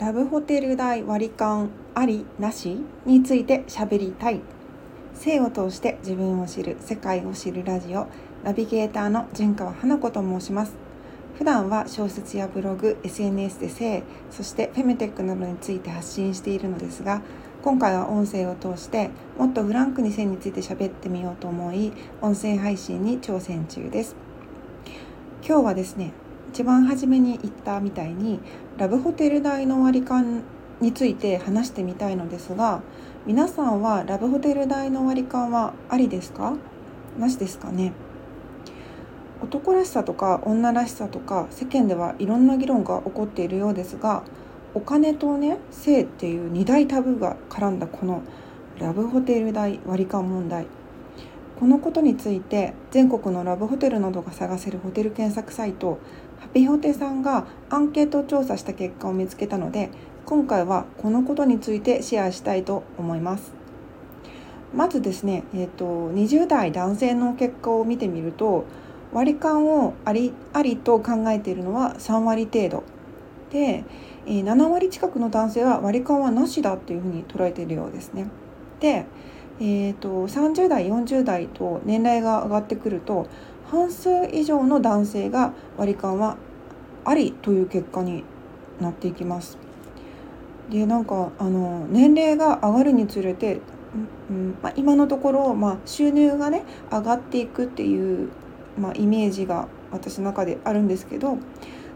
ラブホテル代割り勘ありなしについて喋りたい。性を通して自分を知る世界を知るラジオ。ナビゲーターの純川花子と申します。普段は小説やブログ SNS で性そしてフェムテックなどについて発信しているのですが今回は音声を通してもっとフランクに性について喋ってみようと思い音声配信に挑戦中です。今日はですね一番初めに言ったみたいにラブホテル代の割り勘について話してみたいのですが皆さんはラブホテル代の割り勘はありですか？なしですかね。男らしさとか女らしさとか世間ではいろんな議論が起こっているようですがお金とね性っていう二大タブーが絡んだこのラブホテル代割り勘問題。このことについて全国のラブホテルなどが探せるホテル検索サイトハピホテさんがアンケート調査した結果を見つけたので今回はこのことについてシェアしたいと思います。まずですね、えーと、20代男性の結果を見てみると割り勘をありありと考えているのは3割程度。でえ7割近くの男性は割り勘はなしだっていうふうに捉えているようですね。でえーと、30代40代と年齢が上がってくると半数以上の男性が割り勘はありという結果になっていきます。でなんかあの年齢が上がるにつれて、うんまあ、今のところ、まあ、収入がね上がっていくっていう、まあ、イメージが私の中であるんですけど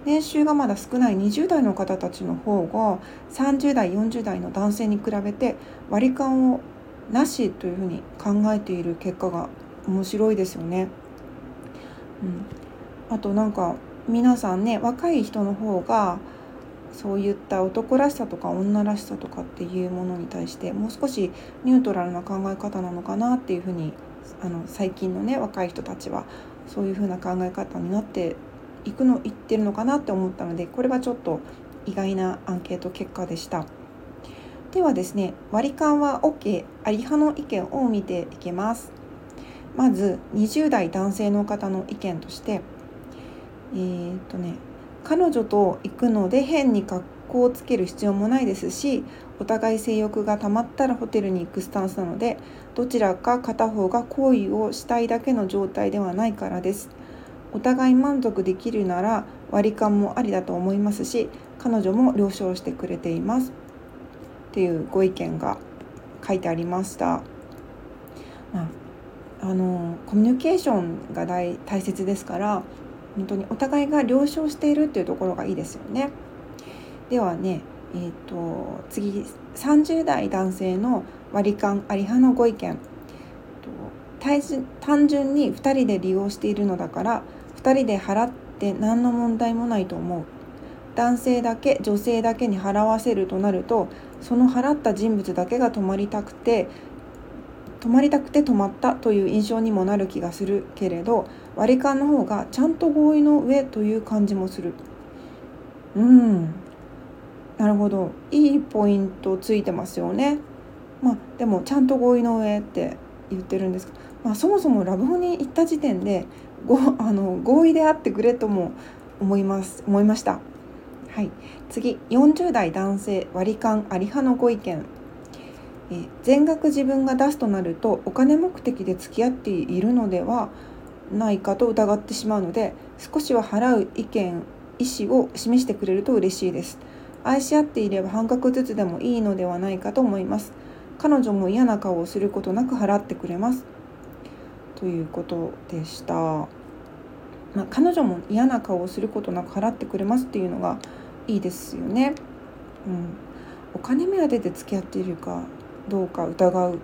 年収がまだ少ない20代の方たちの方が30代40代の男性に比べて割り勘をなしというふうに考えている結果が面白いですよね。うん、あとなんか皆さんね若い人の方がそういった男らしさとか女らしさとかっていうものに対してもう少しニュートラルな考え方なのかなっていうふうにあの最近のね若い人たちはそういうふうな考え方になっていくのいってるのかなって思ったのでこれはちょっと意外なアンケート結果でした。ではですね割り勘は OK あり派の意見を見ていきます。まず20代男性の方の意見としてえー、っとね彼女と行くので変に格好をつける必要もないですしお互い性欲がたまったらホテルに行くスタンスなのでどちらか片方が行為をしたいだけの状態ではないからです。お互い満足できるなら割り勘もありだと思いますし彼女も了承してくれています。っていうご意見が書いてありました。まあ、あのコミュニケーションが大大切ですから本当にお互いが了承しているっていうところがいいですよね。ではね、えーと、次30代男性の割り勘あり派のご意見単純に2人で利用しているのだから2人で払って何の問題もないと思う男性だけ女性だけに払わせるとなるとその払った人物だけが泊まりたくて泊まりたくて泊まったという印象にもなる気がするけれど割り勘の方がちゃんと合意の上という感じもする。うん。なるほど。いいポイントついてますよね。まあでもちゃんと合意の上って言ってるんですまあ、そもそもラブホに行った時点でごあの合意であってくれとも思います思いました。はい、次40代男性割り勘あり派のご意見。え全額自分が出すとなるとお金目的で付き合っているのではないかと疑ってしまうので少しは払う意見意思を示してくれると嬉しいです。愛し合っていれば半額ずつでもいいのではないかと思います。彼女も嫌な顔をすることなく払ってくれます。ということでした、まあ、彼女も嫌な顔をすることなく払ってくれますっていうのがいいですよね。うん、お金目当てで付き合っているかどうか疑う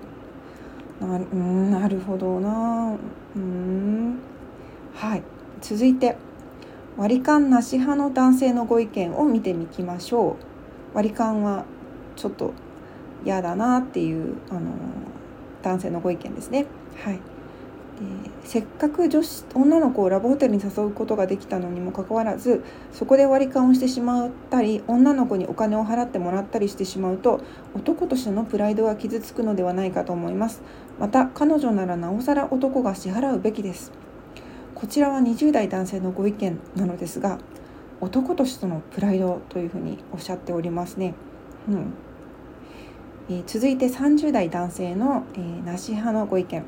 な。うんなるほどな。うん。はい。続いて割り勘なし派の男性のご意見を見てみきましょう。割り勘はちょっと嫌だなっていうあの男性のご意見ですね。はい。せっかく女子女の子をラブホテルに誘うことができたのにもかかわらずそこで割り勘をしてしまったり女の子にお金を払ってもらったりしてしまうと男としてのプライドが傷つくのではないかと思いますまた彼女ならなおさら男が支払うべきですこちらは20代男性のご意見なのですが男としてのプライドというふうにおっしゃっておりますね。うんえー、続いて30代男性の、えー、なし派のご意見。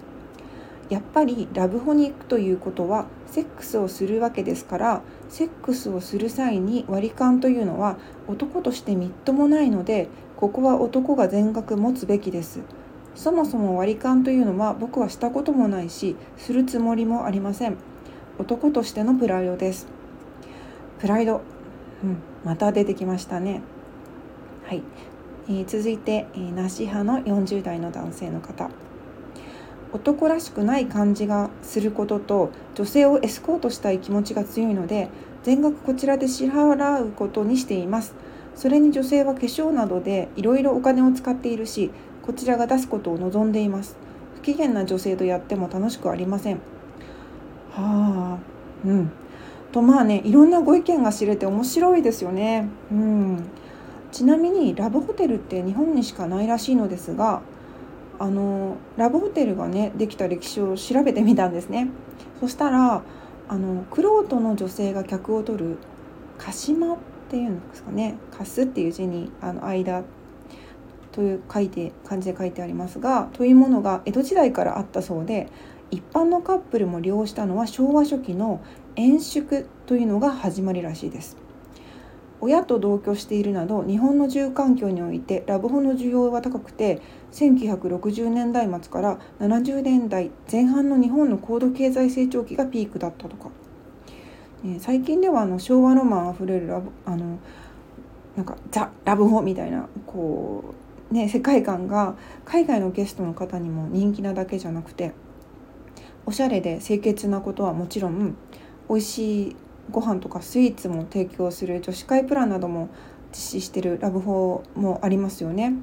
やっぱりラブホに行くということはセックスをするわけですからセックスをする際に割り勘というのは男としてみっともないのでここは男が全額持つべきです。そもそも割り勘というのは僕はしたこともないしするつもりもありません。男としてのプライドです。プライド、うん、また出てきましたね。はい、えー、続いて、えー、なし派の40代の男性の方。男らしくない感じがすることと女性をエスコートしたい気持ちが強いので全額こちらで支払うことにしています。それに女性は化粧などでいろいろお金を使っているしこちらが出すことを望んでいます。不機嫌な女性とやっても楽しくありません。はあうん。とまあねいろんなご意見が知れて面白いですよね。うん。ちなみにラブホテルって日本にしかないらしいのですがあのラブホテルがねできた歴史を調べてみたんですね。そしたらあの玄人の女性が客を取る鹿島っていうんですかね「貸す」っていう字にあの間という書いて漢字で書いてありますがというものが江戸時代からあったそうで一般のカップルも利用したのは昭和初期の遠宿というのが始まりらしいです。親と同居しているなど日本の住環境においてラブホの需要は高くて1960年代末から70年代前半の日本の高度経済成長期がピークだったとか、え最近ではあの昭和ロマンあふれるラブあのなんかザ・ラブホみたいなこう、ね、世界観が海外のゲストの方にも人気なだけじゃなくておしゃれで清潔なことはもちろん美味しいご飯とかスイーツも提供する女子会プランなども実施してるラブホもありますよね。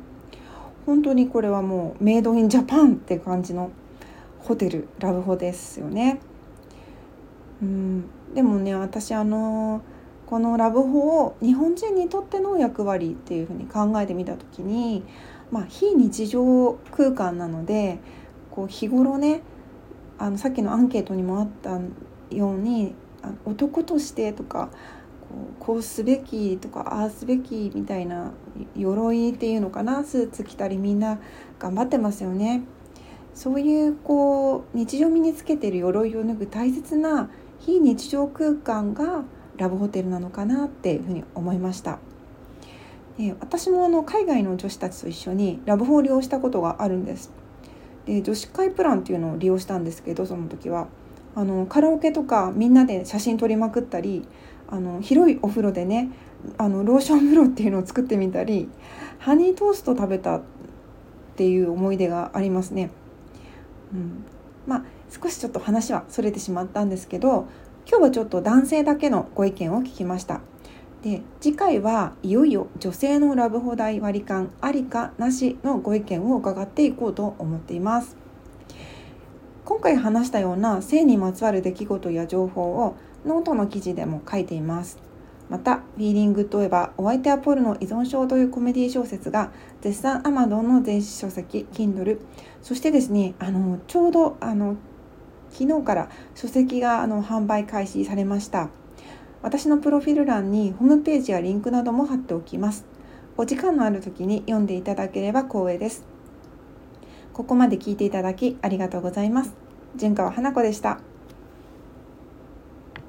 本当にこれはもうメイドインジャパンって感じのホテルラブホですよね。うんでもね私あのこのラブホを日本人にとっての役割っていうふうに考えてみた時に、まあ、非日常空間なのでこう日頃ねあのさっきのアンケートにもあったように男としてとかこうすべきとかああすべきみたいな鎧っていうのかなスーツ着たりみんな頑張ってますよね。そういうこう日常身につけてる鎧を脱ぐ大切な非日常空間がラブホテルなのかなっていうふうに思いました。で私もあの海外の女子たちと一緒にラブホを利用したことがあるんです。で女子会プランっていうのを利用したんですけどその時はあのカラオケとかみんなで写真撮りまくったりあの広いお風呂でねあのローション風呂っていうのを作ってみたりハニートースト食べたっていう思い出がありますね。うん、まあ少しちょっと話はそれてしまったんですけど今日はちょっと男性だけのご意見を聞きました。で次回はいよいよ女性のラブホ代割り勘ありかなしのご意見を伺っていこうと思っています。今回話したような性にまつわる出来事や情報をノートの記事でも書いています。また、フィーリングといえば、お相手はポルノ依存症というコメディ小説が、絶賛 Amazon の電子書籍、Kindle、そしてですね、あの、ちょうど、あの、昨日から書籍があの販売開始されました。私のプロフィール欄にホームページやリンクなども貼っておきます。お時間のある時に読んでいただければ光栄です。ここまで聞いていただきありがとうございます。純川花子でした。